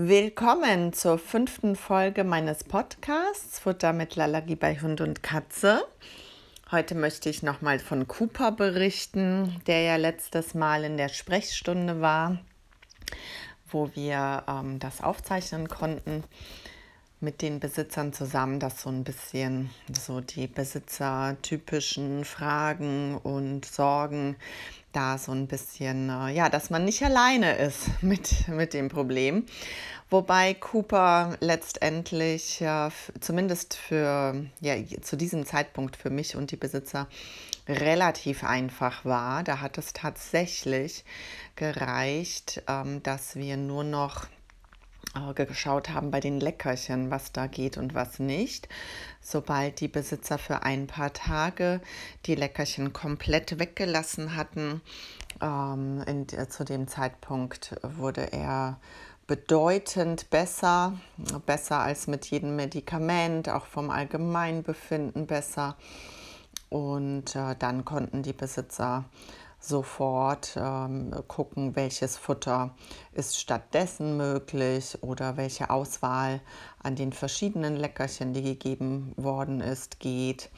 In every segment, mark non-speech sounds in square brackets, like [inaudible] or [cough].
Willkommen zur fünften Folge meines Podcasts Futter mit Allergie bei Hund und Katze. Heute möchte ich nochmal von Cooper berichten, der ja letztes Mal in der Sprechstunde war, wo wir ähm, das aufzeichnen konnten mit den Besitzern zusammen, dass so ein bisschen so die besitzertypischen Fragen und Sorgen da so ein bisschen, äh, ja, dass man nicht alleine ist [laughs] mit, mit dem Problem. Wobei Cooper letztendlich, ja, zumindest für, ja, zu diesem Zeitpunkt für mich und die Besitzer relativ einfach war. Da hat es tatsächlich gereicht, ähm, dass wir nur noch geschaut haben bei den Leckerchen, was da geht und was nicht. Sobald die Besitzer für ein paar Tage die Leckerchen komplett weggelassen hatten, ähm, in, äh, zu dem Zeitpunkt wurde er bedeutend besser, besser als mit jedem Medikament, auch vom Allgemeinbefinden besser. Und äh, dann konnten die Besitzer sofort ähm, gucken, welches Futter ist stattdessen möglich oder welche Auswahl an den verschiedenen Leckerchen, die gegeben worden ist, geht.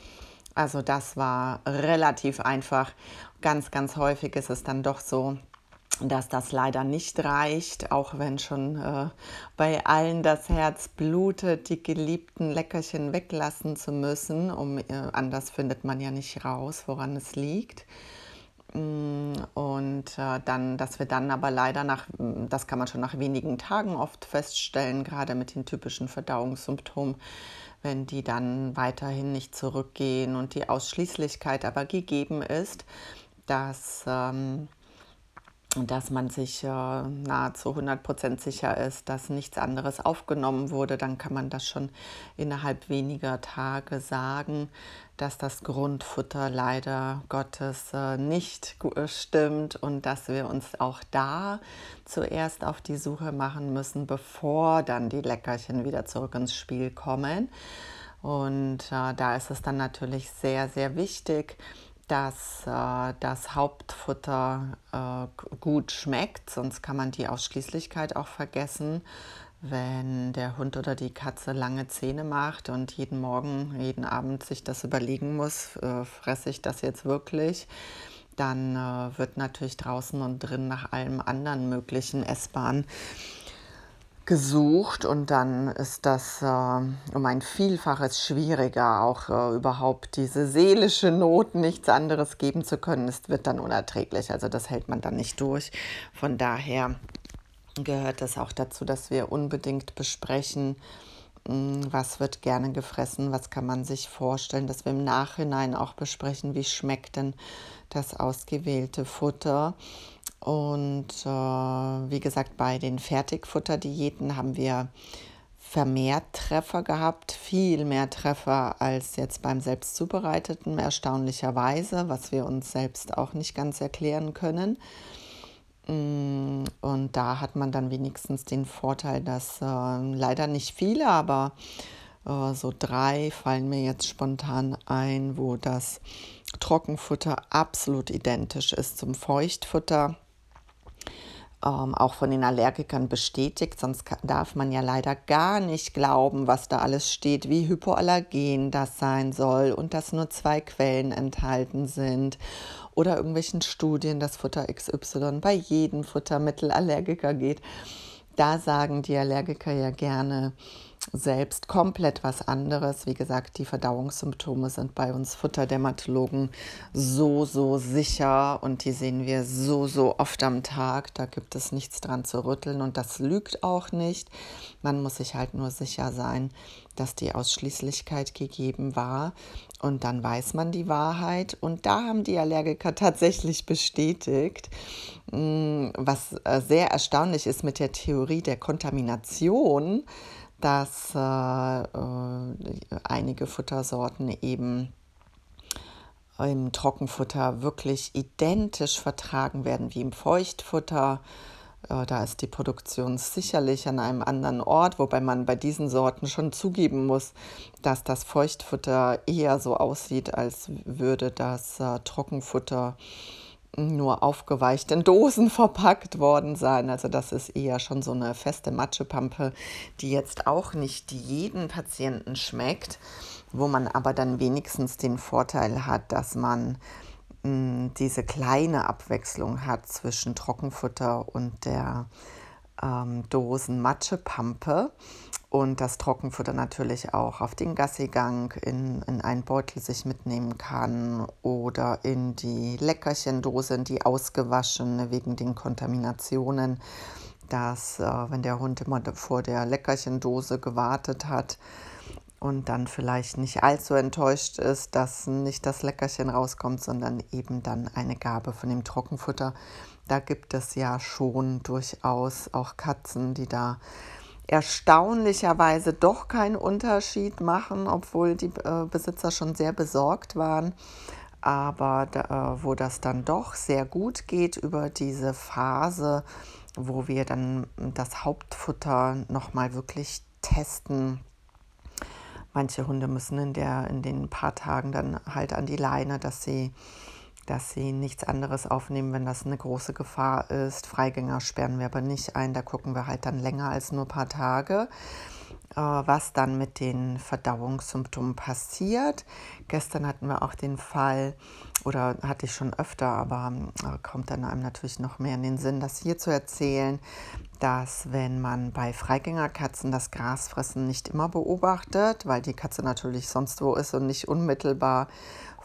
Also das war relativ einfach. Ganz, ganz häufig ist es dann doch so, dass das leider nicht reicht, auch wenn schon äh, bei allen das Herz blutet, die geliebten Leckerchen weglassen zu müssen. Um, äh, anders findet man ja nicht raus, woran es liegt. Mm, und äh, dann, dass wir dann aber leider nach, mm, das kann man schon nach wenigen Tagen oft feststellen, gerade mit den typischen Verdauungssymptomen, wenn die dann weiterhin nicht zurückgehen und die Ausschließlichkeit aber gegeben ist, dass ähm, dass man sich äh, nahezu 100% sicher ist, dass nichts anderes aufgenommen wurde, dann kann man das schon innerhalb weniger Tage sagen, dass das Grundfutter leider Gottes äh, nicht äh, stimmt und dass wir uns auch da zuerst auf die Suche machen müssen, bevor dann die Leckerchen wieder zurück ins Spiel kommen. Und äh, da ist es dann natürlich sehr, sehr wichtig, dass äh, das Hauptfutter äh, gut schmeckt, sonst kann man die Ausschließlichkeit auch vergessen. Wenn der Hund oder die Katze lange Zähne macht und jeden Morgen, jeden Abend sich das überlegen muss, äh, fresse ich das jetzt wirklich, dann äh, wird natürlich draußen und drin nach allem anderen möglichen Essbaren gesucht und dann ist das äh, um ein Vielfaches schwieriger, auch äh, überhaupt diese seelische Not nichts anderes geben zu können. Es wird dann unerträglich, also das hält man dann nicht durch. Von daher gehört es auch dazu, dass wir unbedingt besprechen, hm, was wird gerne gefressen, was kann man sich vorstellen, dass wir im Nachhinein auch besprechen, wie schmeckt denn das ausgewählte Futter und äh, wie gesagt, bei den Fertigfutterdiäten haben wir vermehrt Treffer gehabt, viel mehr Treffer als jetzt beim selbst zubereiteten, erstaunlicherweise, was wir uns selbst auch nicht ganz erklären können. Mm, und da hat man dann wenigstens den Vorteil, dass äh, leider nicht viele, aber äh, so drei fallen mir jetzt spontan ein, wo das Trockenfutter absolut identisch ist zum Feuchtfutter. Ähm, auch von den Allergikern bestätigt, sonst darf man ja leider gar nicht glauben, was da alles steht, wie hypoallergen das sein soll und dass nur zwei Quellen enthalten sind oder irgendwelchen Studien, dass Futter XY bei jedem Futtermittel Allergiker geht. Da sagen die Allergiker ja gerne, selbst komplett was anderes. Wie gesagt, die Verdauungssymptome sind bei uns Futterdermatologen so, so sicher und die sehen wir so, so oft am Tag. Da gibt es nichts dran zu rütteln und das lügt auch nicht. Man muss sich halt nur sicher sein, dass die Ausschließlichkeit gegeben war und dann weiß man die Wahrheit. Und da haben die Allergiker [laughs] tatsächlich bestätigt, mm, was äh, sehr erstaunlich ist mit der Theorie der Kontamination dass äh, äh, einige Futtersorten eben im Trockenfutter wirklich identisch vertragen werden wie im Feuchtfutter. Äh, da ist die Produktion sicherlich an einem anderen Ort, wobei man bei diesen Sorten schon zugeben muss, dass das Feuchtfutter eher so aussieht, als würde das äh, Trockenfutter nur aufgeweicht in Dosen [laughs] verpackt worden sein. Also das ist eher schon so eine feste Matschepampe, die jetzt auch nicht jeden Patienten schmeckt, wo man aber dann wenigstens den Vorteil hat, dass man mh, mm, diese kleine Abwechslung hat zwischen Trockenfutter und der ähm, Dosen Matschepampe und das Trockenfutter natürlich auch auf den Gassigang in, in einen Beutel sich mitnehmen kann oder in die Leckerchendose, in die ausgewaschene wegen den Kontaminationen, dass äh, wenn der Hund immer vor der Leckerchendose gewartet hat, und dann vielleicht nicht allzu enttäuscht ist, dass nicht das Leckerchen rauskommt, sondern eben dann eine Gabe von dem Trockenfutter. Da gibt es ja schon durchaus auch Katzen, die da erstaunlicherweise doch keinen Unterschied machen, obwohl die äh, Besitzer schon sehr besorgt waren. Aber da, äh, wo das dann doch sehr gut geht über diese Phase, wo wir dann das Hauptfutter nochmal wirklich testen. Manche Hunde müssen in, der, in den paar Tagen dann halt an die Leine, dass sie dass sie nichts anderes aufnehmen, wenn das eine große Gefahr ist. Freigänger sperren wir aber nicht ein, da gucken wir halt dann länger als nur ein paar Tage. Äh, was dann mit den Verdauungssymptomen passiert. Gestern hatten wir auch den Fall, oder hatte ich schon öfter, aber äh, kommt dann einem natürlich noch mehr in den Sinn, das hier zu erzählen, dass wenn man bei Freigängerkatzen das Grasfressen nicht immer beobachtet, weil die Katze natürlich sonst wo ist und nicht unmittelbar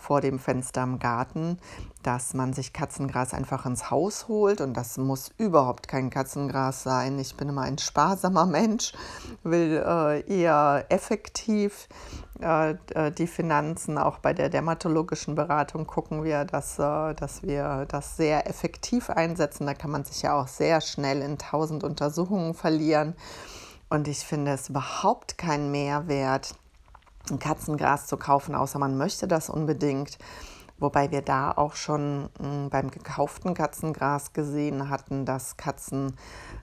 vor dem Fenster im Garten, dass man sich Katzengras einfach ins Haus holt und das muss überhaupt kein Katzengras sein. Ich bin immer ein sparsamer [laughs] Mensch, will äh, eher effektiv äh, äh die Finanzen auch bei der dermatologischen Beratung gucken wir, dass, äh, dass wir das sehr effektiv einsetzen. Da kann man sich ja auch sehr schnell in tausend Untersuchungen verlieren. Und ich finde es überhaupt keinen Mehrwert, ein Katzengras zu kaufen, außer man möchte das unbedingt. Wobei wir da auch schon hm, beim gekauften Katzengras gesehen hatten, dass Katzen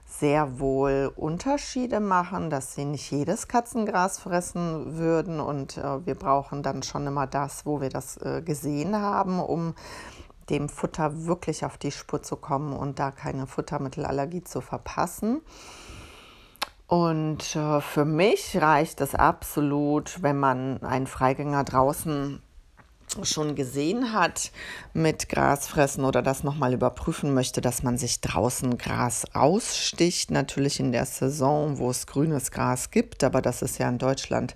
sehr wohl Unterschiede machen, dass sie nicht jedes Katzengras fressen würden. Und äh, wir brauchen dann schon immer das, wo wir das äh, gesehen haben, um dem Futter wirklich auf die Spur zu kommen und da keine Futtermittelallergie zu verpassen. Und äh, für mich reicht es absolut, wenn man einen Freigänger draußen schon gesehen hat mit Grasfressen oder das nochmal überprüfen möchte, dass man sich draußen Gras aussticht. Natürlich in der Saison, wo es grünes Gras gibt, aber das ist ja in Deutschland,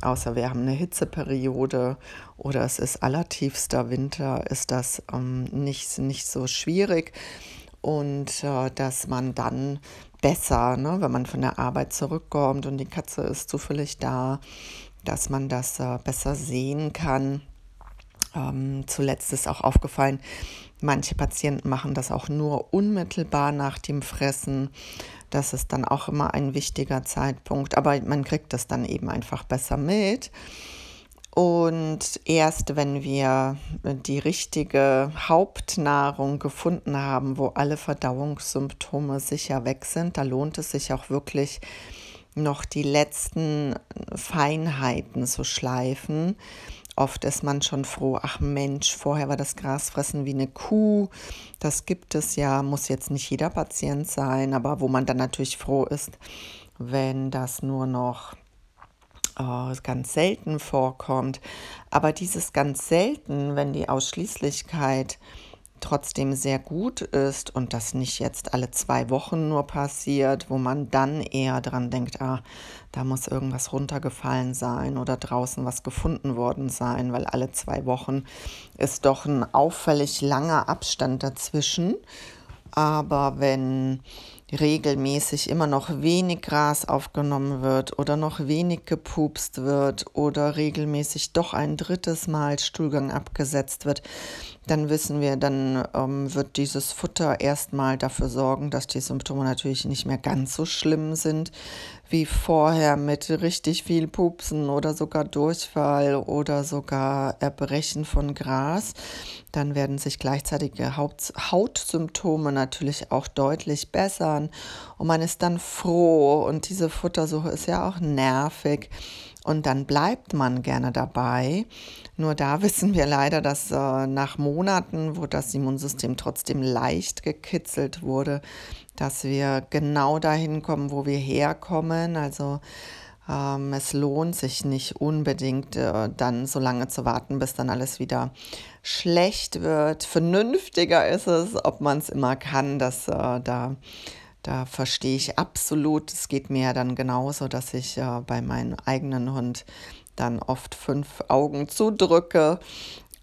außer wir haben eine Hitzeperiode oder es ist allertiefster Winter, ist das ähm, nicht, nicht so schwierig. Und äh, dass man dann besser, ne, wenn man von der Arbeit zurückkommt und die Katze ist zufällig da, dass man das äh, besser sehen kann. Ähm, zuletzt ist auch aufgefallen, manche Patienten machen das auch nur unmittelbar nach dem Fressen. Das ist dann auch immer ein wichtiger Zeitpunkt, aber man kriegt das dann eben einfach besser mit. Und erst wenn wir die richtige Hauptnahrung gefunden haben, wo alle Verdauungssymptome sicher weg sind, da lohnt es sich auch wirklich noch die letzten Feinheiten zu schleifen. Oft ist man schon froh, ach Mensch, vorher war das Grasfressen wie eine Kuh. Das gibt es ja, muss jetzt nicht jeder Patient sein, aber wo man dann natürlich froh ist, wenn das nur noch äh, ganz selten vorkommt. Aber dieses ganz selten, wenn die Ausschließlichkeit trotzdem sehr gut ist und das nicht jetzt alle zwei Wochen nur passiert, wo man dann eher dran denkt, ah, da muss irgendwas runtergefallen sein oder draußen was gefunden worden sein, weil alle zwei Wochen ist doch ein auffällig langer Abstand dazwischen. Aber wenn regelmäßig immer noch wenig Gras aufgenommen wird oder noch wenig gepupst wird oder regelmäßig doch ein drittes Mal Stuhlgang abgesetzt wird, dann wissen wir, dann ähm, wird dieses Futter erstmal dafür sorgen, dass die Symptome natürlich nicht mehr ganz so schlimm sind wie vorher mit richtig viel Pupsen oder sogar Durchfall oder sogar Erbrechen von Gras. Dann werden sich gleichzeitige Haut Hautsymptome natürlich auch deutlich bessern und man ist dann froh und diese Futtersuche ist ja auch nervig und dann bleibt man gerne dabei. Nur da [laughs] wissen wir leider, dass äh, nach Monaten, wo das Immunsystem trotzdem leicht gekitzelt wurde, dass wir genau dahin kommen, wo wir herkommen. Also ähm, es lohnt sich nicht unbedingt äh, dann so lange zu warten, bis dann alles wieder schlecht wird. Vernünftiger ist es, ob man es immer kann, dass äh, da da verstehe ich absolut. Es geht mir ja dann genauso, dass ich äh, bei meinem eigenen Hund dann oft fünf Augen zudrücke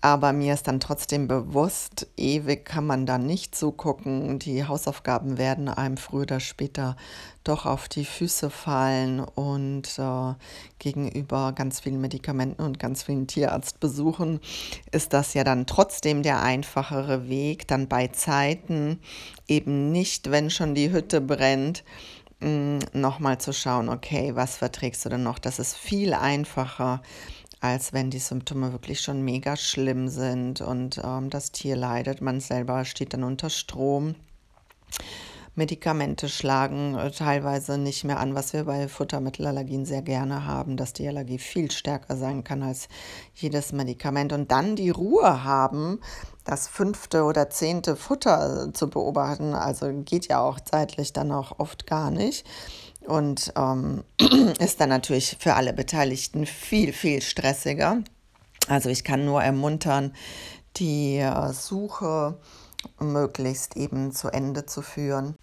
aber mir ist dann trotzdem bewusst, ewig kann man da nicht zugucken. Die Hausaufgaben werden einem früher oder später doch auf die Füße fallen und äh, gegenüber ganz vielen Medikamenten und ganz vielen Tierarztbesuchen ist das ja dann trotzdem der einfachere Weg, dann bei Zeiten eben nicht, wenn schon die Hütte brennt, mm, nochmal zu schauen, okay, was verträgst du denn noch? Das ist viel einfacher als wenn die Symptome wirklich schon mega schlimm sind und ähm, das Tier leidet. Man selber steht dann unter Strom. Medikamente schlagen äh, teilweise nicht mehr an, was wir bei Futtermittelallergien sehr gerne haben, dass die Allergie viel stärker sein kann als jedes Medikament. Und dann die Ruhe haben, das fünfte oder zehnte Futter zu beobachten, also geht ja auch zeitlich dann auch oft gar nicht und ähm, [clears throat] ist dann natürlich für alle Beteiligten viel, viel stressiger. Also ich kann nur ermuntern, die äh, Suche möglichst eben zu Ende zu führen.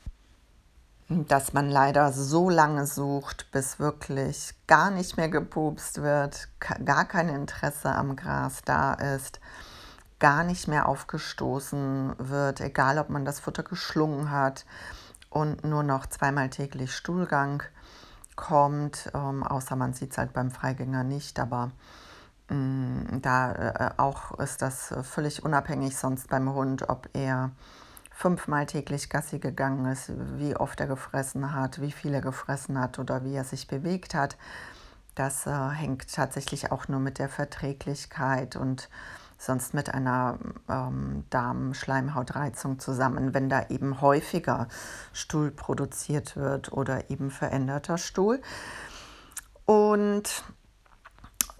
Dass man leider so lange sucht, bis wirklich gar nicht mehr gepupst wird, gar kein Interesse am Gras da ist, gar nicht mehr aufgestoßen wird, egal ob man das Futter geschlungen hat und nur noch zweimal täglich Stuhlgang kommt, ähm, außer man sieht es halt beim Freigänger nicht, aber mh, mm, da äh, auch ist das völlig unabhängig sonst beim Hund, ob er fünfmal täglich Gassi gegangen ist, wie oft er gefressen hat, wie viel er gefressen hat oder wie er sich bewegt hat. Das äh, hängt tatsächlich auch nur mit der Verträglichkeit und sonst mit einer ähm, Darmschleimhautreizung zusammen, wenn da eben häufiger Stuhl produziert wird oder eben veränderter Stuhl. Und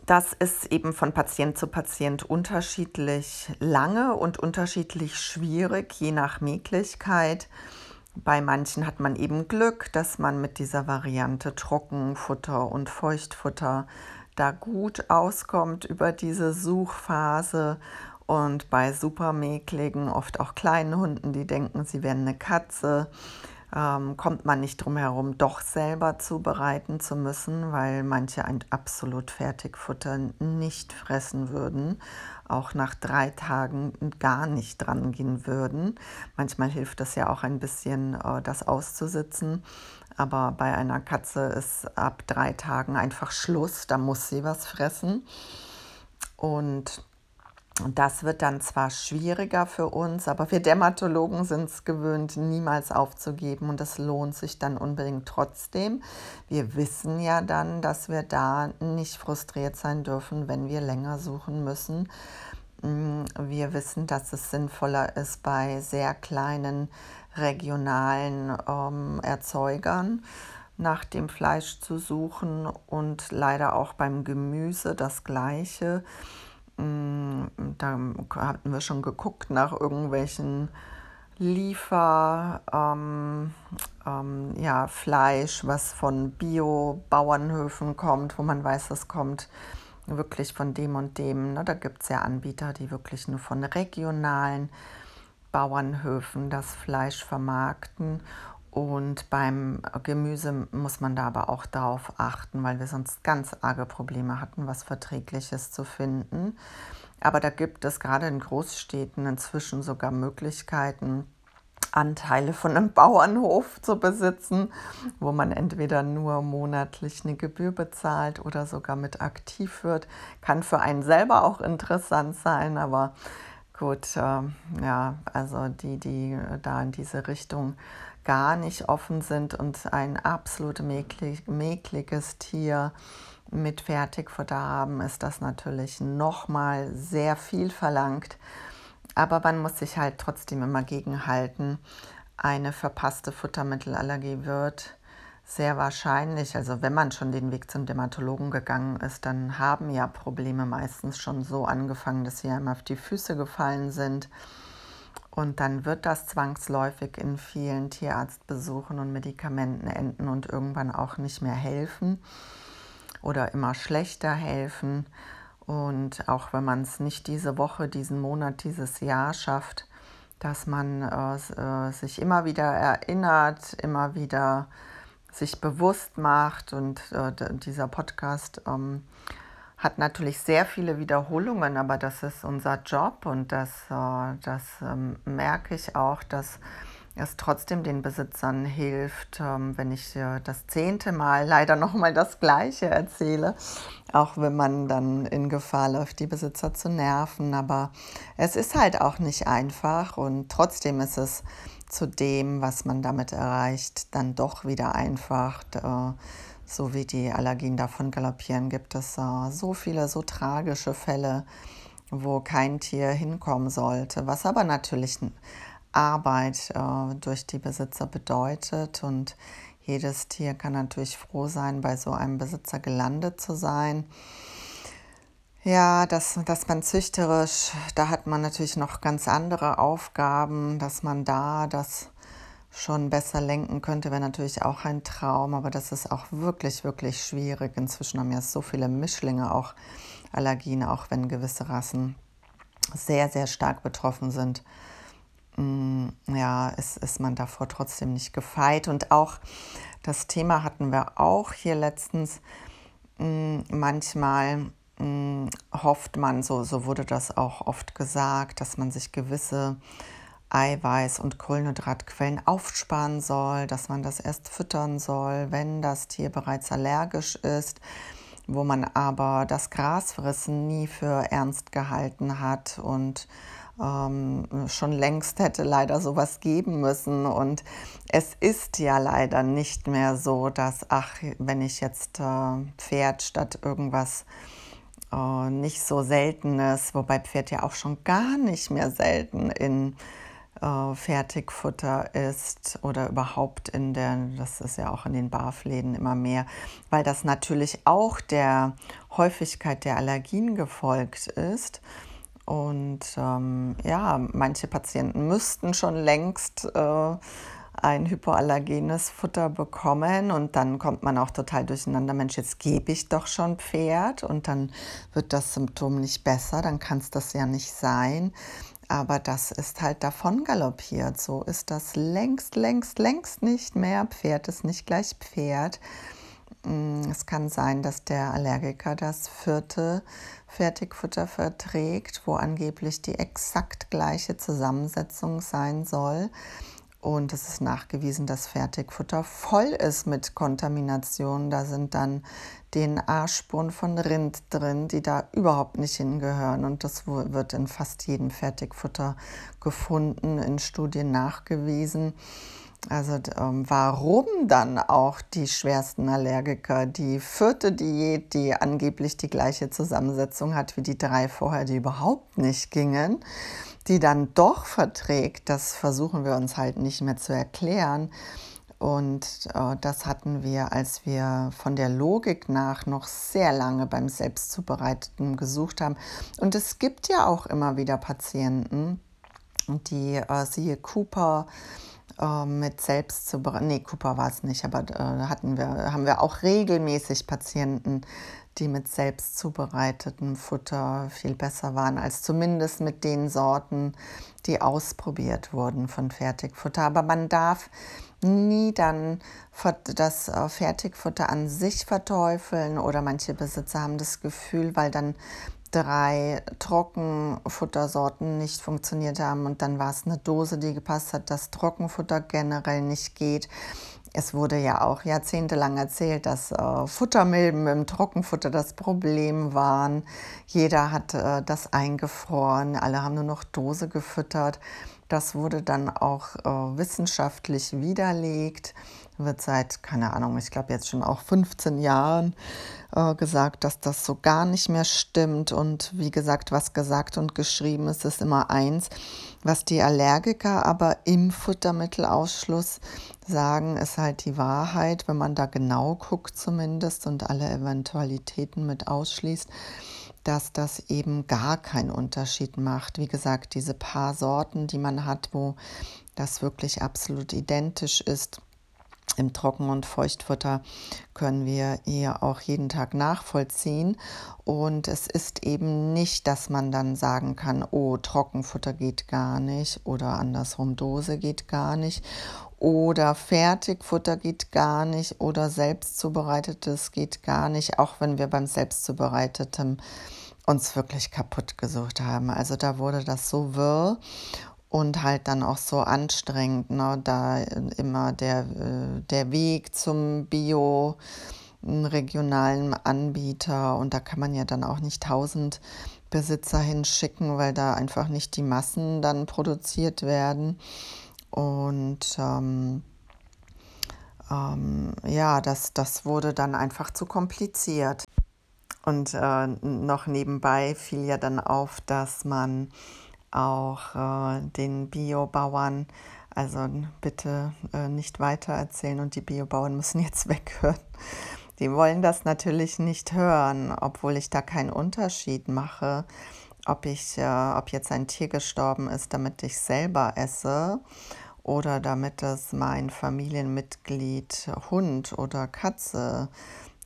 das ist eben von Patient zu Patient unterschiedlich lange und unterschiedlich schwierig, je nach Möglichkeit. Bei manchen hat man eben Glück, dass man mit dieser Variante Trockenfutter und Feuchtfutter da gut auskommt über diese Suchphase. Und bei supermäkligen, oft auch kleinen Hunden, die denken, sie wären eine Katze, ähm, kommt man nicht drum herum, doch selber zubereiten zu müssen, weil manche ein absolut Fertigfutter nicht fressen würden, auch nach drei Tagen gar nicht dran gehen würden. Manchmal hilft das ja auch ein bisschen, äh, das auszusitzen. Aber bei einer Katze ist ab drei Tagen einfach Schluss, da muss sie was fressen. Und das wird dann zwar schwieriger für uns, aber wir Dermatologen sind es gewöhnt, niemals aufzugeben und das lohnt sich dann unbedingt trotzdem. Wir wissen ja dann, dass wir da nicht frustriert sein dürfen, wenn wir länger suchen müssen. Mm, wir wissen, dass es sinnvoller ist bei sehr kleinen regionalen ähm, Erzeugern nach dem Fleisch zu suchen und leider auch beim Gemüse das gleiche. Mm, da hatten wir schon geguckt nach irgendwelchen Liefer, ähm, ähm, ja, Fleisch, was von Bio-Bauernhöfen kommt, wo man weiß, das kommt wirklich von dem und dem. Ne? Da gibt es ja Anbieter, die wirklich nur von regionalen Bauernhöfen das Fleisch vermarkten. Und beim Gemüse muss man da aber auch darauf achten, weil wir sonst ganz arge Probleme hatten, was Verträgliches zu finden. Aber da gibt es gerade in Großstädten inzwischen sogar Möglichkeiten, Anteile von einem Bauernhof zu besitzen, wo man entweder nur monatlich eine Gebühr bezahlt oder sogar mit aktiv wird. Kann für einen selber auch interessant sein, aber gut, äh, ja, also die, die da in diese Richtung gar nicht offen sind und ein absolut mäklig, mäkliges Tier mit Fertigfutter haben, ist das natürlich nochmal sehr viel verlangt. Aber man muss sich halt trotzdem immer gegenhalten. Eine verpasste Futtermittelallergie wird sehr wahrscheinlich, also wenn man schon den Weg zum Dermatologen gegangen ist, dann haben ja Probleme meistens schon so angefangen, dass sie einem auf die Füße gefallen sind. Und dann wird das zwangsläufig in vielen Tierarztbesuchen und Medikamenten enden und irgendwann auch nicht mehr helfen oder immer schlechter helfen. Und auch wenn man es nicht diese Woche, diesen Monat, dieses Jahr schafft, dass man äh, äh sich immer wieder erinnert, immer wieder sich bewusst macht. Und äh, dieser Podcast ähm, hat natürlich sehr viele Wiederholungen, aber das ist unser Job und das, äh, das ähm, merke ich auch, dass es trotzdem den Besitzern hilft, ähm, wenn ich äh, das zehnte Mal [laughs] leider nochmal das Gleiche erzähle, auch wenn man dann in Gefahr läuft, die Besitzer zu nerven. Aber es ist halt auch nicht einfach und trotzdem ist es zu dem, was man damit erreicht, dann doch wieder einfach. Äh, so wie die Allergien davon galoppieren, gibt es äh, so viele, so tragische Fälle, wo kein Tier hinkommen sollte, was aber natürlich Arbeit äh, durch die Besitzer bedeutet. Und jedes Tier kann natürlich froh sein, bei so einem Besitzer gelandet zu sein. Ja, dass, dass man züchterisch, da hat man natürlich noch ganz andere Aufgaben, dass man da das schon besser lenken könnte, wäre natürlich auch ein Traum, aber das ist auch wirklich, wirklich schwierig. Inzwischen haben ja so viele Mischlinge auch Allergien, auch wenn gewisse Rassen sehr, sehr stark betroffen sind. Mm, ja, ist, ist man davor trotzdem nicht gefeit. Und auch das Thema hatten wir auch hier letztens. Mm, manchmal hm, hofft man, so, so wurde das auch oft gesagt, dass man sich gewisse Eiweiß- und Kohlenhydratquellen aufsparen soll, dass man das erst füttern soll, wenn das Tier bereits allergisch ist, wo man aber das Grasfressen nie für ernst gehalten hat und ähm, schon längst hätte leider sowas geben müssen. Und es ist ja leider nicht mehr so, dass, ach, wenn ich jetzt äh, Pferd statt irgendwas nicht so Seltenes, wobei Pferd ja auch schon gar nicht mehr selten in äh, Fertigfutter ist oder überhaupt in der, das ist ja auch in den Barfläden immer mehr, weil das natürlich auch der Häufigkeit der Allergien gefolgt ist. Und ähm, ja, manche Patienten müssten schon längst äh, ein hypoallergenes Futter bekommen und dann kommt man auch total durcheinander. Mensch, jetzt gebe ich doch schon Pferd und dann wird das Symptom nicht besser, dann kann es das ja nicht sein. Aber das ist halt davon galoppiert. So ist das längst, längst, längst nicht mehr. Pferd ist nicht gleich Pferd. Mm, es kann sein, dass der Allergiker das vierte Fertigfutter verträgt, wo angeblich die exakt gleiche Zusammensetzung sein soll. Und es ist nachgewiesen, dass Fertigfutter voll ist mit Kontamination. Da sind dann DNA-Spuren von Rind drin, die da überhaupt nicht hingehören. Und das wird in fast jedem Fertigfutter gefunden, in Studien nachgewiesen. Also ähm, warum dann auch die schwersten Allergiker die vierte Diät, die angeblich die gleiche Zusammensetzung hat wie die drei vorher, die überhaupt nicht gingen? Die dann doch verträgt, das versuchen wir uns halt nicht mehr zu erklären. Und äh, das hatten wir, als wir von der Logik nach noch sehr lange beim Selbstzubereiteten gesucht haben. Und es gibt ja auch immer wieder Patienten, die, äh, siehe Cooper, äh, mit Selbstzubereitung, nee, Cooper war es nicht, aber äh, hatten wir, haben wir auch regelmäßig Patienten, die mit selbst zubereitetem Futter viel besser waren als zumindest mit den Sorten, die ausprobiert wurden von Fertigfutter. Aber man darf nie dann das äh, Fertigfutter an sich verteufeln oder manche Besitzer haben das Gefühl, weil dann drei Trockenfuttersorten nicht funktioniert haben und dann war es eine Dose, die gepasst hat, dass Trockenfutter generell nicht geht es wurde ja auch jahrzehntelang erzählt, dass äh, Futtermilben im Trockenfutter das Problem waren. Jeder hat äh, das eingefroren, alle haben nur noch Dose gefüttert. Das wurde dann auch äh, wissenschaftlich widerlegt, wird seit, keine Ahnung, ich glaube jetzt schon auch 15 Jahren äh, gesagt, dass das so gar nicht mehr stimmt. Und wie gesagt, was gesagt und geschrieben ist, ist immer eins. Was die Allergiker aber im Futtermittelausschluss sagen, ist halt die Wahrheit, wenn man da genau guckt zumindest und alle Eventualitäten mit ausschließt dass das eben gar keinen Unterschied macht. Wie gesagt, diese paar Sorten, die man hat, wo das wirklich absolut identisch ist, im Trocken- und Feuchtfutter können wir ihr auch jeden Tag nachvollziehen. Und es ist eben nicht, dass man dann sagen kann, oh, Trockenfutter geht gar nicht oder andersrum Dose geht gar nicht oder Fertigfutter geht gar nicht oder selbstzubereitetes geht gar nicht, auch wenn wir beim selbstzubereiteten uns wirklich kaputt gesucht haben. Also da wurde das so wirr und halt dann auch so anstrengend, ne? da immer der, äh, der Weg zum Bio regionalen Anbieter und da kann man ja dann auch nicht tausend Besitzer hinschicken, weil da einfach nicht die Massen dann produziert werden. Und ähm, ähm, ja, das, das wurde dann einfach zu kompliziert. Und äh, noch nebenbei fiel ja dann auf, dass man auch äh, den Biobauern, also bitte äh, nicht weiter erzählen und die Biobauern müssen [laughs] jetzt weghören. Die wollen das natürlich nicht hören, obwohl ich da keinen Unterschied mache, ob ich, äh, ob jetzt ein Tier gestorben ist, damit ich selber esse oder damit es mein Familienmitglied Hund oder Katze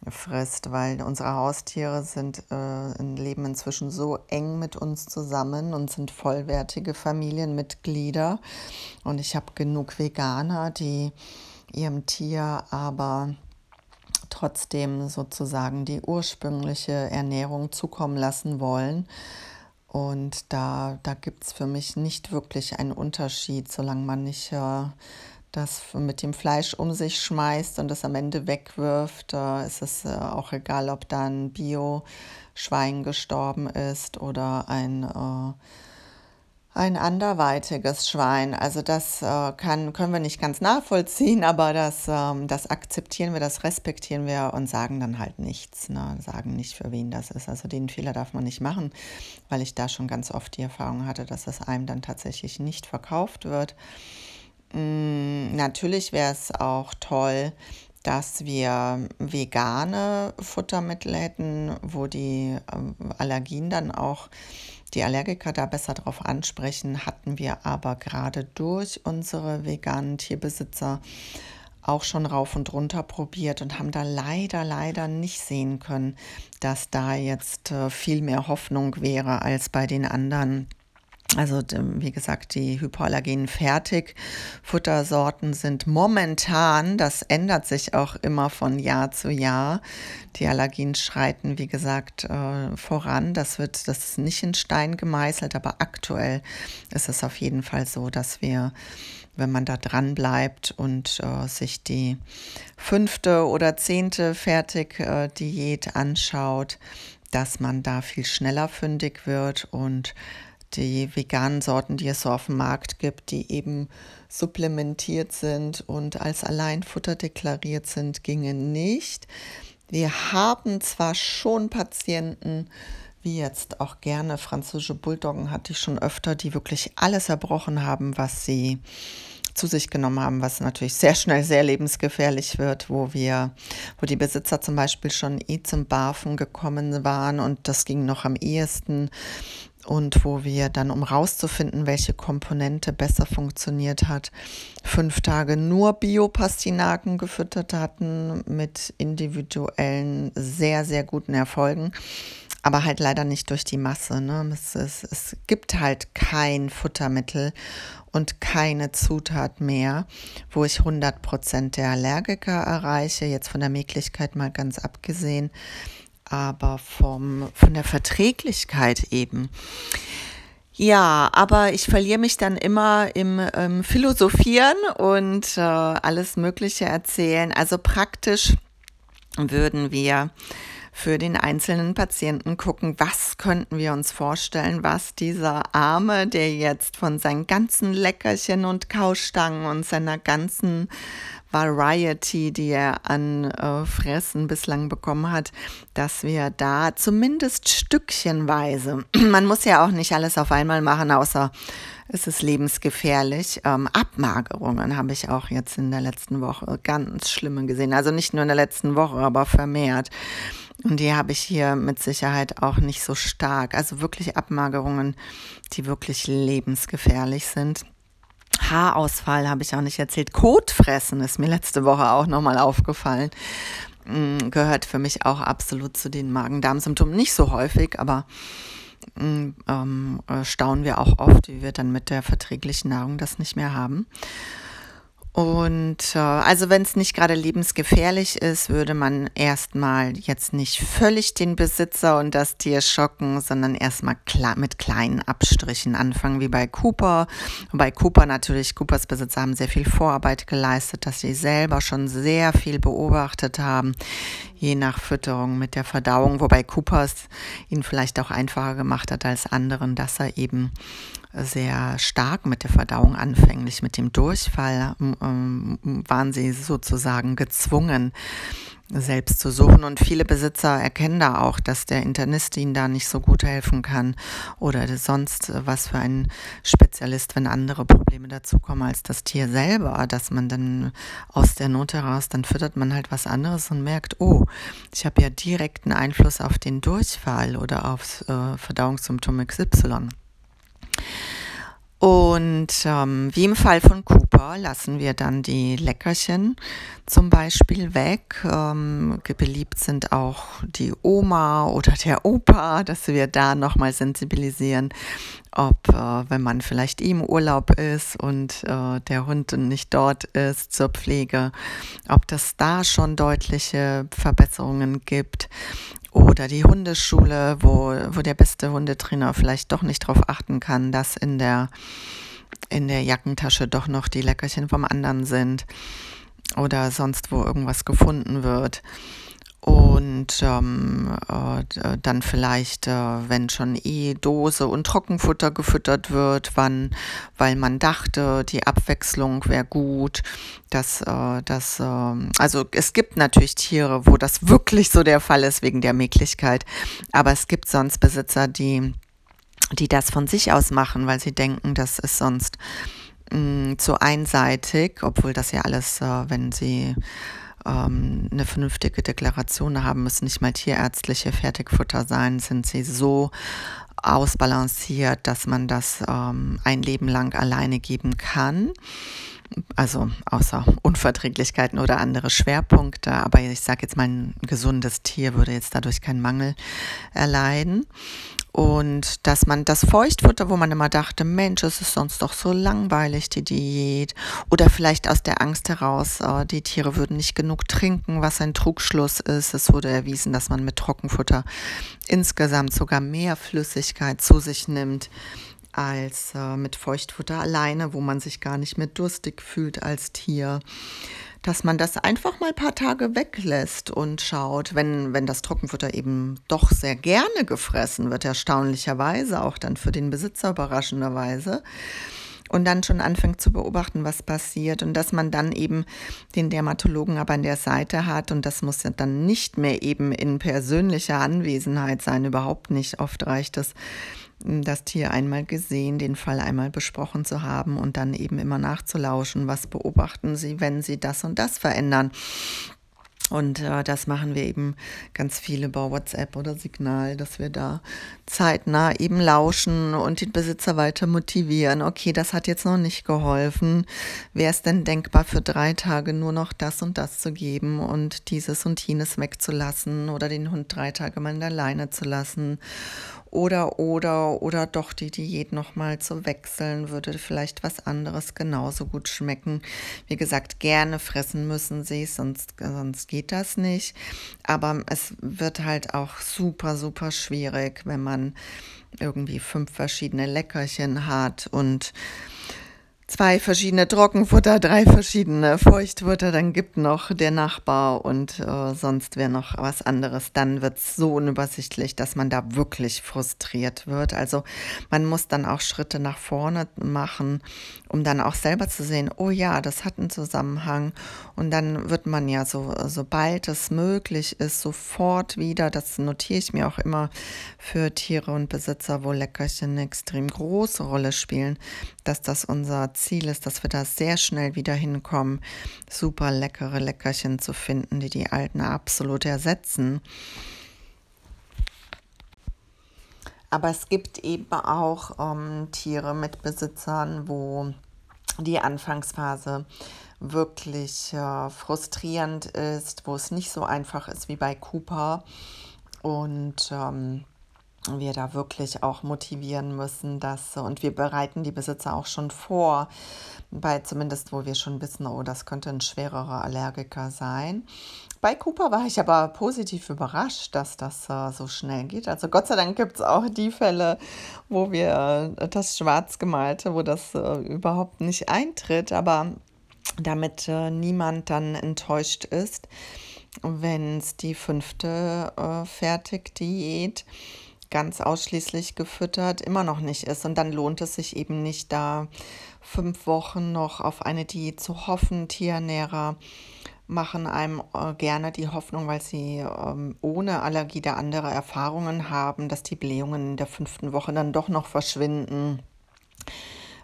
frisst, weil unsere Haustiere sind, äh, leben inzwischen so eng mit uns zusammen und sind vollwertige Familienmitglieder. Und ich habe genug Veganer, die ihrem Tier aber trotzdem sozusagen die ursprüngliche Ernährung zukommen lassen wollen. Und da, da gibt es für mich nicht wirklich einen Unterschied, solange man nicht äh, das mit dem Fleisch um sich schmeißt und das am Ende wegwirft. Äh, ist es äh, auch egal, ob da ein Bio-Schwein gestorben ist oder ein, äh, ein anderweitiges Schwein. Also das äh, kann, können wir nicht ganz nachvollziehen, [laughs] aber das, ähm, das akzeptieren wir, das respektieren wir und sagen dann halt nichts. Ne? Sagen nicht, für wen das ist. Also den Fehler darf man nicht machen, weil ich da schon ganz oft die Erfahrung hatte, dass es einem dann tatsächlich nicht verkauft wird. Mm, natürlich wäre es auch toll, dass wir vegane Futtermittel hätten, wo die ähm, Allergien dann auch die Allergiker da besser drauf ansprechen, hatten wir aber gerade durch unsere veganen Tierbesitzer auch schon rauf und runter probiert und haben da leider, leider nicht sehen können, dass da jetzt äh, viel mehr Hoffnung wäre als bei den anderen also wie gesagt, die hypoallergenen Fertigfuttersorten sind momentan, das ändert sich auch immer von Jahr zu Jahr. Die Allergien schreiten, wie gesagt, äh, voran. Das wird das ist nicht in Stein gemeißelt, aber aktuell ist es auf jeden Fall so, dass wir, wenn man da dran bleibt und äh, sich die fünfte oder zehnte Fertigdiät anschaut, dass man da viel schneller fündig wird und die veganen Sorten, die es so auf dem Markt gibt, die eben supplementiert sind und als Alleinfutter deklariert sind, gingen nicht. Wir haben zwar schon Patienten, wie jetzt auch gerne französische Bulldoggen hatte ich schon öfter, die wirklich alles erbrochen haben, was sie zu sich genommen haben, was natürlich sehr schnell sehr lebensgefährlich wird, wo wir, wo die Besitzer zum Beispiel schon eh zum Barfen gekommen waren und das ging noch am ehesten und wo wir dann, um rauszufinden, welche Komponente besser funktioniert hat, fünf Tage nur Biopastinaken gefüttert hatten mit individuellen, sehr, sehr guten Erfolgen. Aber halt leider nicht durch die Masse. Ne? Es, es, es gibt halt kein Futtermittel und keine Zutat mehr, wo ich 100 Prozent der Allergiker erreiche, jetzt von der Möglichkeit mal ganz abgesehen aber vom, von der Verträglichkeit eben. Ja, aber ich verliere mich dann immer im ähm, Philosophieren und äh, alles Mögliche erzählen. Also praktisch würden wir für den einzelnen Patienten gucken, was könnten wir uns vorstellen, was dieser Arme, der jetzt von seinen ganzen Leckerchen und Kaustangen und seiner ganzen Variety, die er an äh, Fressen bislang bekommen hat, dass wir da zumindest stückchenweise, [clears throat] man muss ja auch nicht alles auf einmal machen, außer es ist lebensgefährlich. Ähm, Abmagerungen habe ich auch jetzt in der letzten Woche ganz schlimme gesehen. Also nicht nur in der letzten Woche, aber vermehrt. Und die habe ich hier mit Sicherheit auch nicht so stark. Also wirklich Abmagerungen, die wirklich lebensgefährlich sind. Haarausfall habe ich auch nicht erzählt. Kotfressen ist mir letzte Woche auch nochmal aufgefallen. Mm, gehört für mich auch absolut zu den Magen-Darm-Symptomen. Nicht so häufig, aber mm, ähm, äh, staunen wir auch oft, wie wir dann mit der verträglichen Nahrung das nicht mehr haben. Und äh, also wenn es nicht gerade lebensgefährlich ist, würde man erstmal jetzt nicht völlig den Besitzer und das Tier schocken, sondern erstmal mit kleinen Abstrichen anfangen, wie bei Cooper. Wobei Cooper natürlich, Coopers Besitzer haben sehr viel Vorarbeit geleistet, dass sie selber schon sehr viel beobachtet haben, je nach Fütterung mit der Verdauung, wobei Cooper es ihnen vielleicht auch einfacher gemacht hat als anderen, dass er eben sehr stark mit der Verdauung anfänglich, mit dem Durchfall ähm, waren sie sozusagen gezwungen, selbst zu suchen. Und viele Besitzer erkennen da auch, dass der Internist ihnen da nicht so gut helfen kann oder sonst was für ein Spezialist, wenn andere Probleme dazukommen als das Tier selber, dass man dann aus der Not heraus, dann füttert man halt was anderes und merkt, oh, ich habe ja direkten Einfluss auf den Durchfall oder aufs äh, Verdauungssymptom XY. Und ähm, wie im Fall von Cooper lassen wir dann die Leckerchen zum Beispiel weg. Ähm, beliebt sind auch die Oma oder der Opa, dass wir da nochmal sensibilisieren, ob, äh, wenn man vielleicht im Urlaub ist und äh, der Hund nicht dort ist zur Pflege, ob das da schon deutliche Verbesserungen gibt oder die Hundeschule, wo, wo der beste Hundetrainer vielleicht doch nicht darauf achten kann, dass in der, in der Jackentasche doch noch die Leckerchen vom anderen sind oder sonst wo irgendwas gefunden wird und ähm, äh, dann vielleicht, äh, wenn schon eh Dose und Trockenfutter gefüttert wird, wann, weil man dachte, die Abwechslung wäre gut, dass äh, das, äh, also es gibt natürlich Tiere, wo das wirklich so der Fall ist wegen der Möglichkeit, aber es gibt sonst Besitzer, die die das von sich aus machen, weil sie denken, das ist sonst mh, mm, zu einseitig, obwohl das ja alles, äh, wenn sie ähm, eine vernünftige Deklaration haben, müssen nicht mal tierärztliche Fertigfutter sein, sind sie so ausbalanciert, dass man das ähm, ein Leben lang alleine geben kann. Also außer Unverträglichkeiten oder andere Schwerpunkte. Aber ich sage jetzt mal, ein gesundes Tier würde jetzt dadurch keinen Mangel erleiden. Und dass man das Feuchtfutter, wo man immer dachte, Mensch, es ist sonst doch so langweilig, die Diät. Oder vielleicht aus der Angst heraus, äh, die Tiere würden nicht genug trinken, was ein Trugschluss ist. Es wurde erwiesen, dass man mit Trockenfutter insgesamt sogar mehr Flüssigkeit zu sich nimmt als äh, mit Feuchtfutter alleine, wo man sich gar nicht mehr durstig fühlt als Tier dass man das einfach mal ein paar Tage weglässt und schaut, wenn, wenn das Trockenfutter eben doch sehr gerne gefressen wird, erstaunlicherweise, auch dann für den Besitzer überraschenderweise. Und dann schon anfängt zu beobachten, was passiert und dass man dann eben den Dermatologen aber an der Seite hat und das muss ja dann nicht mehr eben in persönlicher Anwesenheit sein, überhaupt nicht. Oft reicht es, das Tier einmal gesehen, den Fall einmal besprochen zu haben und dann eben immer nachzulauschen, was beobachten Sie, wenn Sie das und das verändern. Und äh, das machen wir eben ganz viele bei WhatsApp oder Signal, dass wir da zeitnah eben lauschen und den Besitzer weiter motivieren. Okay, das hat jetzt noch nicht geholfen. Wäre es denn denkbar, für drei Tage nur noch das und das zu geben und dieses und jenes wegzulassen oder den Hund drei Tage mal in der Leine zu lassen? Oder, oder, oder doch die Diät nochmal zu wechseln, würde vielleicht was anderes genauso gut schmecken. Wie gesagt, gerne fressen müssen sie, sonst, sonst geht das nicht. Aber es wird halt auch super, super schwierig, wenn man irgendwie fünf verschiedene Leckerchen hat und zwei verschiedene Trockenfutter, drei verschiedene Feuchtfutter, dann gibt noch der Nachbar und äh, sonst wäre noch was anderes. Dann wird es so unübersichtlich, dass man da wirklich frustriert wird. Also man muss dann auch Schritte nach vorne machen, um dann auch selber zu sehen, oh ja, das hat einen Zusammenhang. Und dann wird man ja so, sobald es möglich ist, sofort wieder, das notiere ich mir auch immer für Tiere und Besitzer, wo Leckerchen eine extrem große Rolle spielen, dass das unser Ziel ist, dass wir da sehr schnell wieder hinkommen, super leckere Leckerchen zu finden, die die alten absolut ersetzen. Aber es gibt eben auch ähm, Tiere mit Besitzern, wo die Anfangsphase wirklich äh, frustrierend ist, wo es nicht so einfach ist wie bei Cooper. Und ähm, wir da wirklich auch motivieren müssen, dass und wir bereiten die Besitzer auch schon vor, bei zumindest wo wir schon wissen, oh, das könnte ein schwererer Allergiker sein. Bei Cooper war ich aber positiv überrascht, dass das äh, so schnell geht. Also Gott sei Dank gibt es auch die Fälle, wo wir äh, das Schwarzgemalte, wo das äh, überhaupt nicht eintritt, aber damit äh, niemand dann enttäuscht ist, wenn es die fünfte äh, Fertigdiät ganz ausschließlich gefüttert immer noch nicht ist. Und dann lohnt es sich eben nicht, da fünf Wochen noch auf eine Diät zu hoffen. Tiernährer machen einem äh, gerne die Hoffnung, weil sie ähm, ohne Allergie da andere Erfahrungen haben, dass die Blähungen in der fünften Woche dann doch noch verschwinden.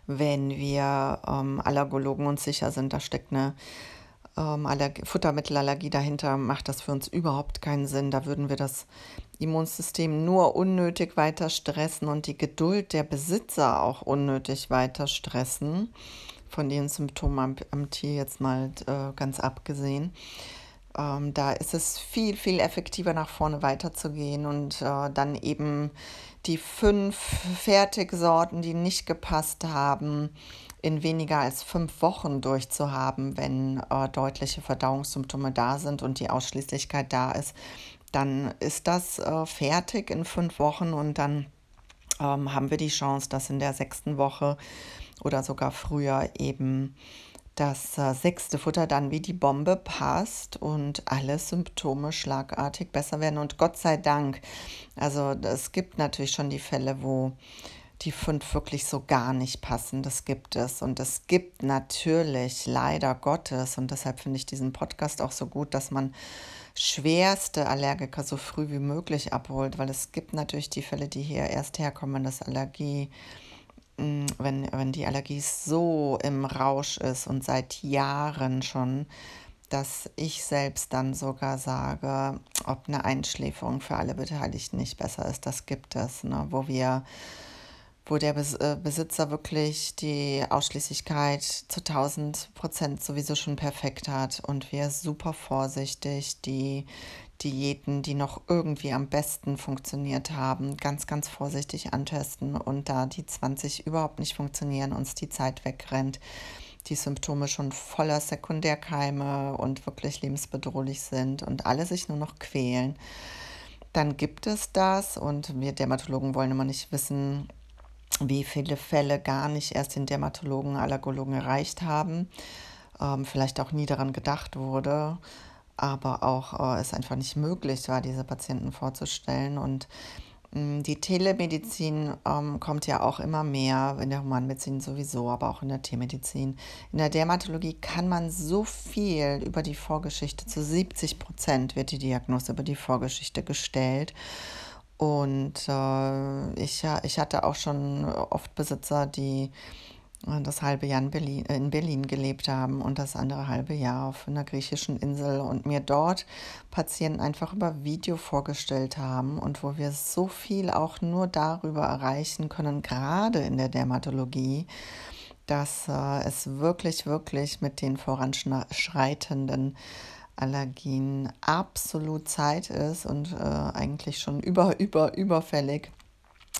Wenn wir ähm, Allergologen uns sicher sind, da steckt eine ähm, Futtermittelallergie dahinter, macht das für uns überhaupt keinen Sinn. Da würden wir das Immunsystem nur unnötig weiter stressen und die Geduld der Besitzer auch unnötig weiter stressen. Von den Symptomen am, Tier jetzt mal äh, ganz abgesehen. Ähm, da ist es viel, viel effektiver nach vorne weiterzugehen und äh, dann eben die fünf Fertigsorten, die nicht gepasst haben, in weniger als fünf Wochen durchzuhaben, wenn äh, deutliche Verdauungssymptome da sind und die Ausschließlichkeit da ist dann ist das äh, fertig in fünf Wochen und dann ähm, haben wir die Chance, dass in der sechsten Woche oder sogar früher eben das äh, sechste Futter dann wie die Bombe passt und alle Symptome schlagartig besser werden. Und Gott sei Dank, also es gibt natürlich schon die Fälle, wo die fünf wirklich so gar nicht passen. Das gibt es. Und es gibt natürlich leider Gottes, und deshalb finde ich diesen Podcast auch so gut, dass man schwerste Allergiker so früh wie möglich abholt, weil es gibt natürlich die Fälle, die hier erst herkommen, dass Allergie, mm, wenn, wenn die Allergie so im Rausch ist und seit Jahren schon, dass ich selbst dann sogar sage, ob eine Einschläferung für alle Beteiligten nicht besser ist, das gibt es, ne? wo wir wo der äh, Besitzer wirklich die Ausschließlichkeit zu 1000 Prozent sowieso schon perfekt hat und wir super vorsichtig die Diäten, die noch irgendwie am besten funktioniert haben, ganz, ganz vorsichtig antesten und da die 20 überhaupt nicht funktionieren, uns die Zeit wegrennt, die Symptome schon voller Sekundärkeime und wirklich lebensbedrohlich sind und alle sich nur noch quälen. Dann gibt es das und wir Dermatologen wollen immer nicht wissen, wie viele Fälle gar nicht erst den Dermatologen, Allergologen erreicht haben, ähm, vielleicht auch nie daran gedacht wurde, aber auch äh, es einfach nicht möglich war, diese Patienten vorzustellen. Und mh, die Telemedizin ähm, kommt ja auch immer mehr, in der Humanmedizin sowieso, aber auch in der Tiermedizin. In der Dermatologie kann man so viel über die Vorgeschichte, zu 70 Prozent wird die Diagnose über die Vorgeschichte gestellt. Und äh, ich, ich hatte auch schon oft Besitzer, die äh, das halbe Jahr in Berlin, in Berlin gelebt haben und das andere halbe Jahr auf einer griechischen Insel und mir dort Patienten einfach über Video vorgestellt haben und wo wir so viel auch nur darüber erreichen können, gerade in der Dermatologie, dass äh, es wirklich, wirklich mit den voranschreitenden Allergien absolut Zeit ist und äh, eigentlich schon über, über, überfällig,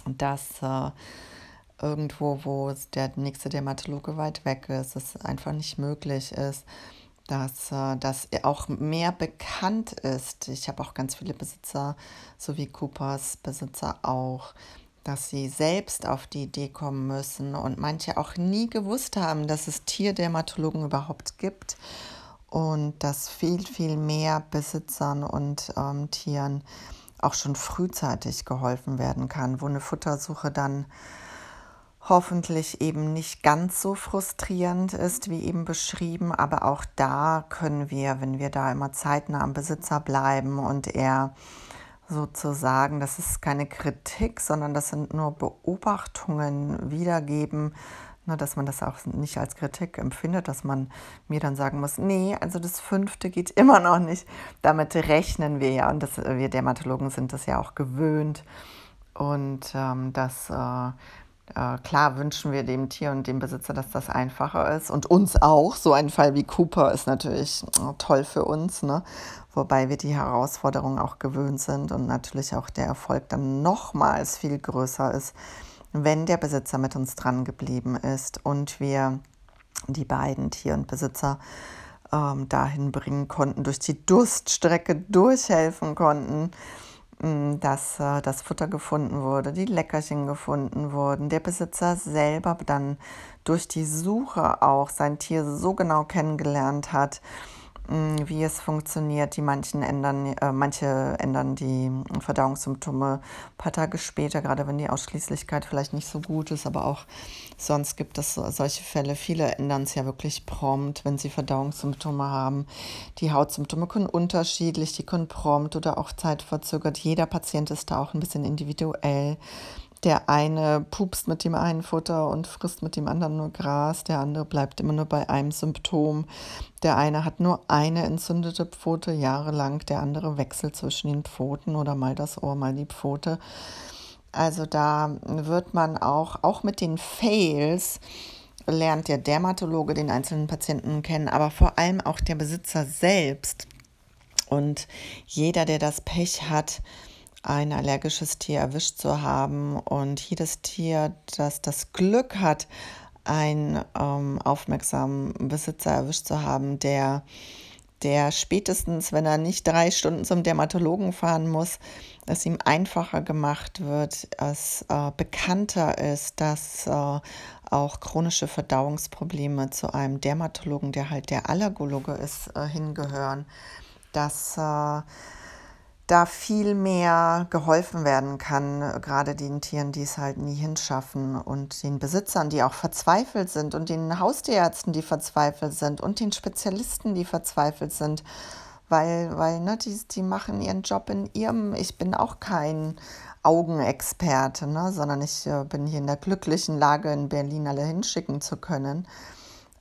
dass äh, irgendwo, wo der nächste Dermatologe weit weg ist, es einfach nicht möglich ist, dass äh, das auch mehr bekannt ist. Ich habe auch ganz viele Besitzer, so wie Coopers Besitzer auch, dass sie selbst auf die Idee kommen müssen und manche auch nie gewusst haben, dass es Tierdermatologen überhaupt gibt und dass viel, viel mehr Besitzern und ähm, Tieren auch schon frühzeitig geholfen werden kann, wo eine Futtersuche dann hoffentlich eben nicht ganz so frustrierend ist, wie eben beschrieben, aber auch da können wir, wenn wir da immer zeitnah am Besitzer bleiben und er sozusagen, das ist keine Kritik, sondern das sind nur Beobachtungen wiedergeben, ne, dass man das auch nicht als Kritik empfindet, dass man mir dann sagen muss, nee, also das fünfte geht [laughs] immer noch nicht. Damit rechnen wir ja und das, wir Dermatologen sind das ja auch gewöhnt und ähm, das äh, äh, klar wünschen wir dem Tier und dem Besitzer, dass das einfacher ist und uns auch. So ein Fall wie Cooper ist natürlich äh, toll für uns, ne? wobei wir die Herausforderungen auch gewöhnt sind und natürlich auch der Erfolg dann nochmals viel größer ist, wenn der Besitzer mit uns dran geblieben ist und wir die beiden Tier und Besitzer ähm, dahin bringen konnten, durch die Durststrecke durchhelfen konnten dass äh, das Futter gefunden wurde, die Leckerchen gefunden wurden, der Besitzer selber dann durch die Suche auch sein Tier so genau kennengelernt hat, Mm, wie es funktioniert. Die manchen ändern, äh, manche ändern die Verdauungssymptome ein paar Tage später, gerade wenn die Ausschließlichkeit vielleicht nicht so gut ist, aber auch sonst gibt es solche Fälle. Viele ändern es ja wirklich prompt, wenn sie Verdauungssymptome haben. Die Hautsymptome können unterschiedlich, die können prompt oder auch zeitverzögert. Jeder Patient ist da auch ein bisschen individuell. Der eine pupst mit dem einen Futter und frisst mit dem anderen nur Gras, der andere bleibt immer nur bei einem Symptom. Der eine hat nur eine entzündete Pfote jahrelang, der andere wechselt zwischen den Pfoten oder mal das Ohr, mal die Pfote. Also da wird man auch, auch mit den Fails, lernt der Dermatologe den einzelnen Patienten kennen, aber vor allem auch der Besitzer selbst. Und jeder, der das Pech hat, ein allergisches Tier erwischt zu haben und jedes Tier, das das Glück hat, einen ähm, aufmerksamen Besitzer erwischt zu haben, der, der spätestens, wenn er nicht drei Stunden zum Dermatologen fahren muss, es ihm einfacher gemacht wird, es äh, bekannter ist, dass äh, auch chronische Verdauungsprobleme zu einem Dermatologen, der halt der Allergologe ist, äh, hingehören, dass äh, da viel mehr geholfen werden kann, gerade den Tieren, die es halt nie hinschaffen und den Besitzern, die auch verzweifelt sind und den Haustierärzten, die verzweifelt sind und den Spezialisten, die verzweifelt sind, weil, weil ne, die, die machen ihren Job in ihrem, ich bin auch kein Augenexperte, ne, sondern ich äh, bin hier in der glücklichen Lage, in Berlin alle hinschicken zu können.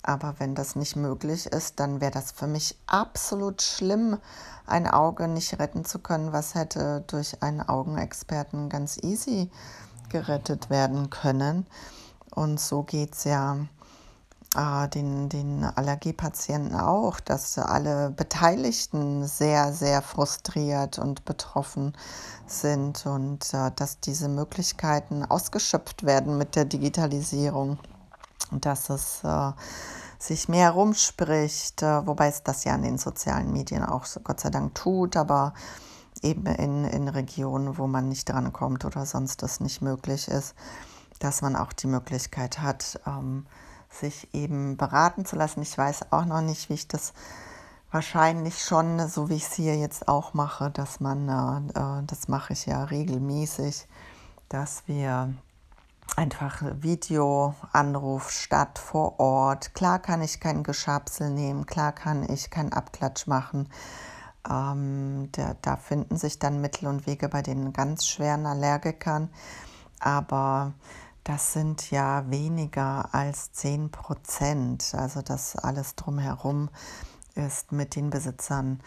Aber wenn das nicht möglich ist, dann wäre das für mich absolut schlimm, ein Auge nicht retten zu können, was hätte durch einen Augenexperten ganz easy gerettet werden können. Und so geht es ja äh, den, den Allergiepatienten auch, dass alle Beteiligten sehr, sehr frustriert und betroffen sind und äh, dass diese Möglichkeiten ausgeschöpft werden mit der Digitalisierung dass es äh, sich mehr rumspricht, äh, wobei es das ja in den sozialen Medien auch so Gott sei Dank tut, aber eben in, in Regionen, wo man nicht drankommt oder sonst das nicht möglich ist, dass man auch die Möglichkeit hat, ähm, sich eben beraten zu lassen. Ich weiß auch noch nicht, wie ich das wahrscheinlich schon, so wie ich es hier jetzt auch mache, dass man, äh, äh das mache ich ja regelmäßig, dass wir einfach Videoanruf statt vor Ort. Klar kann ich kein Geschabsel nehmen, klar kann ich keinen Abklatsch machen. Ähm, da, da finden sich dann Mittel und Wege bei den ganz schweren Allergikern. Aber das sind ja weniger als 10 Prozent. Also das alles drumherum ist mit den Besitzern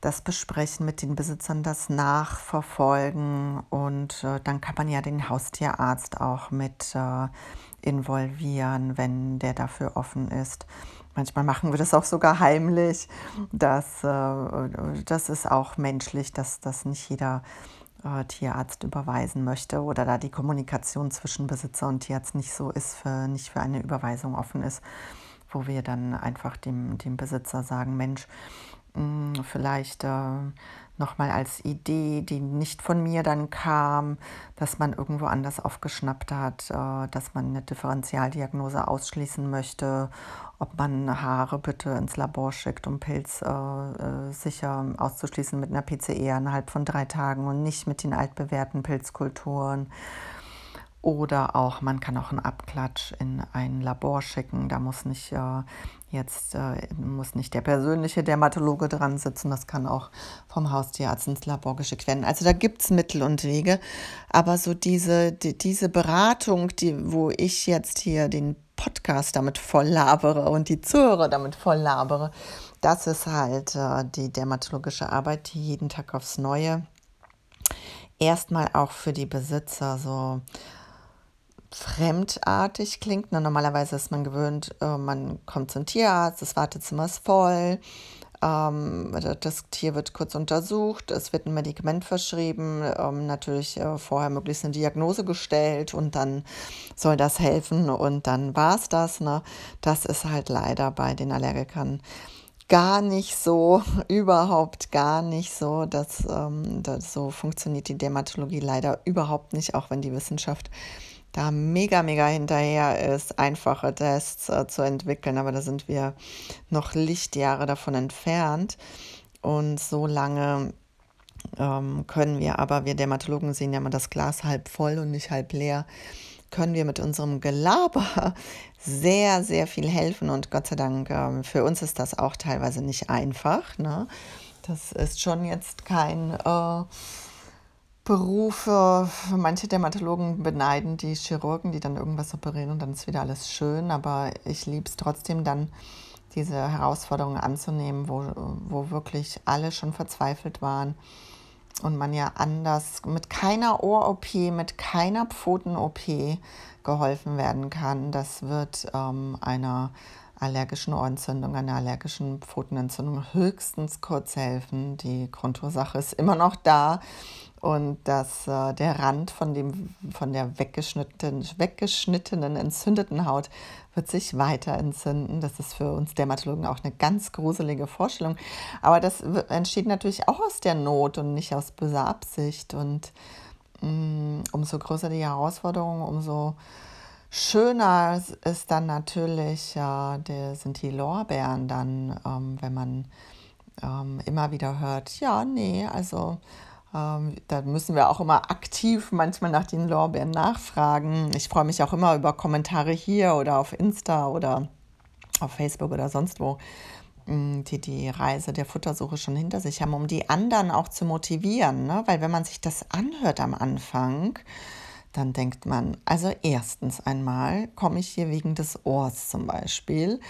das besprechen mit den Besitzern, das nachverfolgen und äh, dann kann man ja den Haustierarzt auch mit äh, involvieren, wenn der dafür offen ist. Manchmal machen wir das auch sogar heimlich. Das, äh, das ist auch menschlich, dass das nicht jeder äh, Tierarzt überweisen möchte oder da die Kommunikation zwischen Besitzer und Tierarzt nicht so ist, für, nicht für eine Überweisung offen ist, wo wir dann einfach dem, dem Besitzer sagen, Mensch, vielleicht äh, nochmal als Idee, die nicht von mir dann kam, dass man irgendwo anders aufgeschnappt hat, äh, dass man eine Differentialdiagnose ausschließen möchte, ob man Haare bitte ins Labor schickt, um Pilz äh, äh sicher auszuschließen mit einer PCE innerhalb von drei Tagen und nicht mit den altbewährten Pilzkulturen. Oder auch, man kann auch einen Abklatsch in ein Labor schicken. Da muss nicht äh, jetzt äh, muss nicht der persönliche Dermatologe dran sitzen. Das kann auch vom Haustierarzt ins Labor geschickt werden. Also da gibt es Mittel und Wege. Aber so diese, die, diese Beratung, die, wo ich jetzt hier den Podcast damit voll labere und die Zuhörer damit voll labere, das ist halt äh, die dermatologische Arbeit, die jeden Tag aufs Neue erstmal auch für die Besitzer so fremdartig klingt. Na, normalerweise ist man gewöhnt, äh, man kommt zum Tierarzt, das Wartezimmer ist voll, ähm, das Tier wird kurz untersucht, es wird ein Medikament verschrieben, ähm, natürlich äh, vorher möglichst eine Diagnose gestellt und dann soll das helfen und dann war es das. Ne? Das ist halt leider bei den Allergikern gar nicht so, [laughs] überhaupt gar nicht so. dass ähm, das, so funktioniert die Dermatologie leider überhaupt nicht, auch wenn die Wissenschaft da mega, mega hinterher ist, einfache Tests äh, zu entwickeln. Aber da sind wir noch Lichtjahre davon entfernt. Und so lange ähm, können wir aber, wir Dermatologen sehen ja immer das Glas halb voll und nicht halb leer, können wir mit unserem Gelaber [laughs] sehr, sehr viel helfen. Und Gott sei Dank, äh, für uns ist das auch teilweise nicht einfach. Ne? Das ist schon jetzt kein... Äh, Berufe, manche Dermatologen beneiden die Chirurgen, die dann irgendwas operieren und dann ist wieder alles schön. Aber ich liebe es trotzdem dann, diese Herausforderungen anzunehmen, wo, wo wirklich alle schon verzweifelt waren und man ja anders mit keiner Ohr-OP, mit keiner Pfoten-OP geholfen werden kann. Das wird ähm, einer allergischen Ohrentzündung, einer allergischen Pfotenentzündung höchstens kurz helfen. Die Grundursache ist immer noch da und dass äh, der Rand von, dem, von der weggeschnittenen, weggeschnittenen, entzündeten Haut wird sich weiter entzünden. Das ist für uns Dermatologen auch eine ganz gruselige Vorstellung. Aber das entsteht natürlich auch aus der Not und nicht aus böser Absicht. Und mh, mm, umso größer die Herausforderung, umso schöner ist dann natürlich, äh, der, sind die Lorbeeren dann, ähm, wenn man ähm, immer wieder hört, ja, nee, also da müssen wir auch immer aktiv manchmal nach den Lorbeeren nachfragen. Ich freue mich auch immer über Kommentare hier oder auf Insta oder auf Facebook oder sonst wo, mm, die die Reise der Futtersuche schon hinter sich haben, um die anderen auch zu motivieren. Ne? Weil wenn man sich das anhört am Anfang, dann denkt man, also erstens einmal komme ich hier wegen des Ohrs zum Beispiel.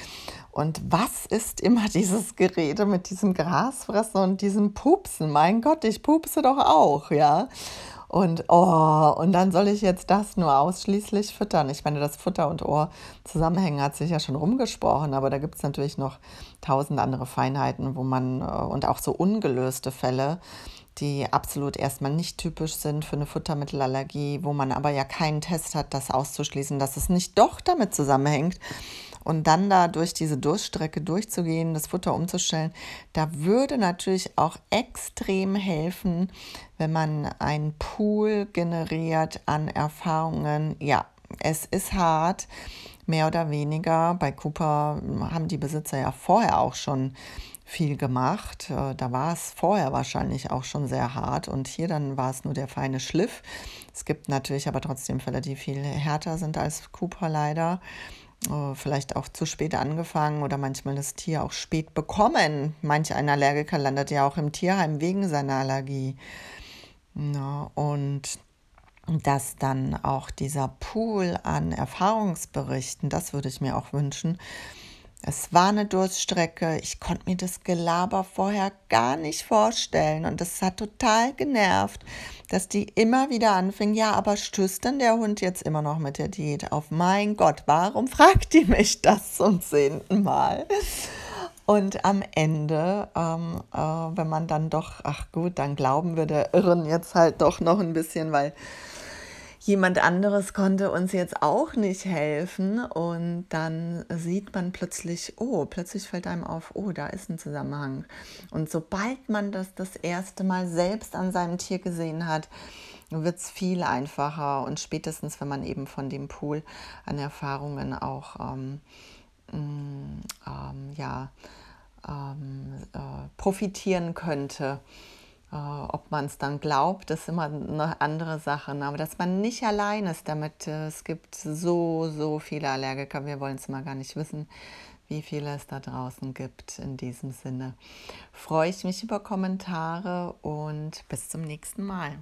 Und was ist immer [laughs] dieses Gerede mit diesem Grasfressen und diesem Pupsen? Mein Gott, ich pupse doch auch, ja. Und oh, und dann soll ich jetzt das nur ausschließlich füttern. Ich meine, das Futter und Ohr zusammenhängen hat sich ja schon rumgesprochen, aber da gibt es natürlich noch tausend andere Feinheiten, wo man äh, und auch so ungelöste Fälle, die absolut erstmal nicht typisch sind für eine Futtermittelallergie, wo man aber ja keinen Test hat, das auszuschließen, dass es nicht doch damit zusammenhängt. Und dann da durch diese Durststrecke durchzugehen, das Futter umzustellen, da würde natürlich auch extrem helfen, wenn man einen Pool generiert an Erfahrungen. Ja, es ist hart, mehr oder weniger. Bei Cooper haben die Besitzer ja vorher auch schon viel gemacht. Äh, da war es vorher wahrscheinlich auch schon sehr hart und hier dann war es nur der feine Schliff. Es gibt natürlich aber trotzdem Fälle, die viel härter sind als Cooper leider. Äh, vielleicht auch zu spät angefangen oder manchmal das Tier auch spät bekommen. Manch ein Allergiker landet ja auch im Tierheim wegen seiner Allergie. Und dass dann auch dieser Pool an Erfahrungsberichten, das würde ich mir auch wünschen, es war eine Durststrecke. Ich konnte mir das Gelaber vorher gar nicht vorstellen. Und das hat total genervt, dass die immer wieder anfingen, ja, aber stößt denn der Hund jetzt immer noch mit der Diät auf? Mein Gott, warum [laughs] fragt die mich das zum zehnten Mal? Und am Ende, ähm, äh, wenn man dann doch, ach gut, dann glauben wir der Irren jetzt halt doch noch ein bisschen, weil jemand anderes konnte uns jetzt auch nicht helfen und dann sieht man plötzlich, oh, plötzlich fällt einem auf, oh, da ist ein Zusammenhang. Und sobald man das das erste Mal selbst an seinem Tier gesehen hat, wird es viel einfacher und spätestens, wenn man eben von dem Pool an Erfahrungen auch ähm, mm, ähm, ja, ähm, äh, profitieren könnte. Äh, ob man es dann glaubt, ist immer eine andere Sache. Ne? Aber dass man nicht allein ist damit, äh, es gibt so, so viele Allergiker, wir wollen es mal gar nicht wissen, wie viele es da draußen gibt. In diesem Sinne freue ich mich über Kommentare und bis zum nächsten Mal.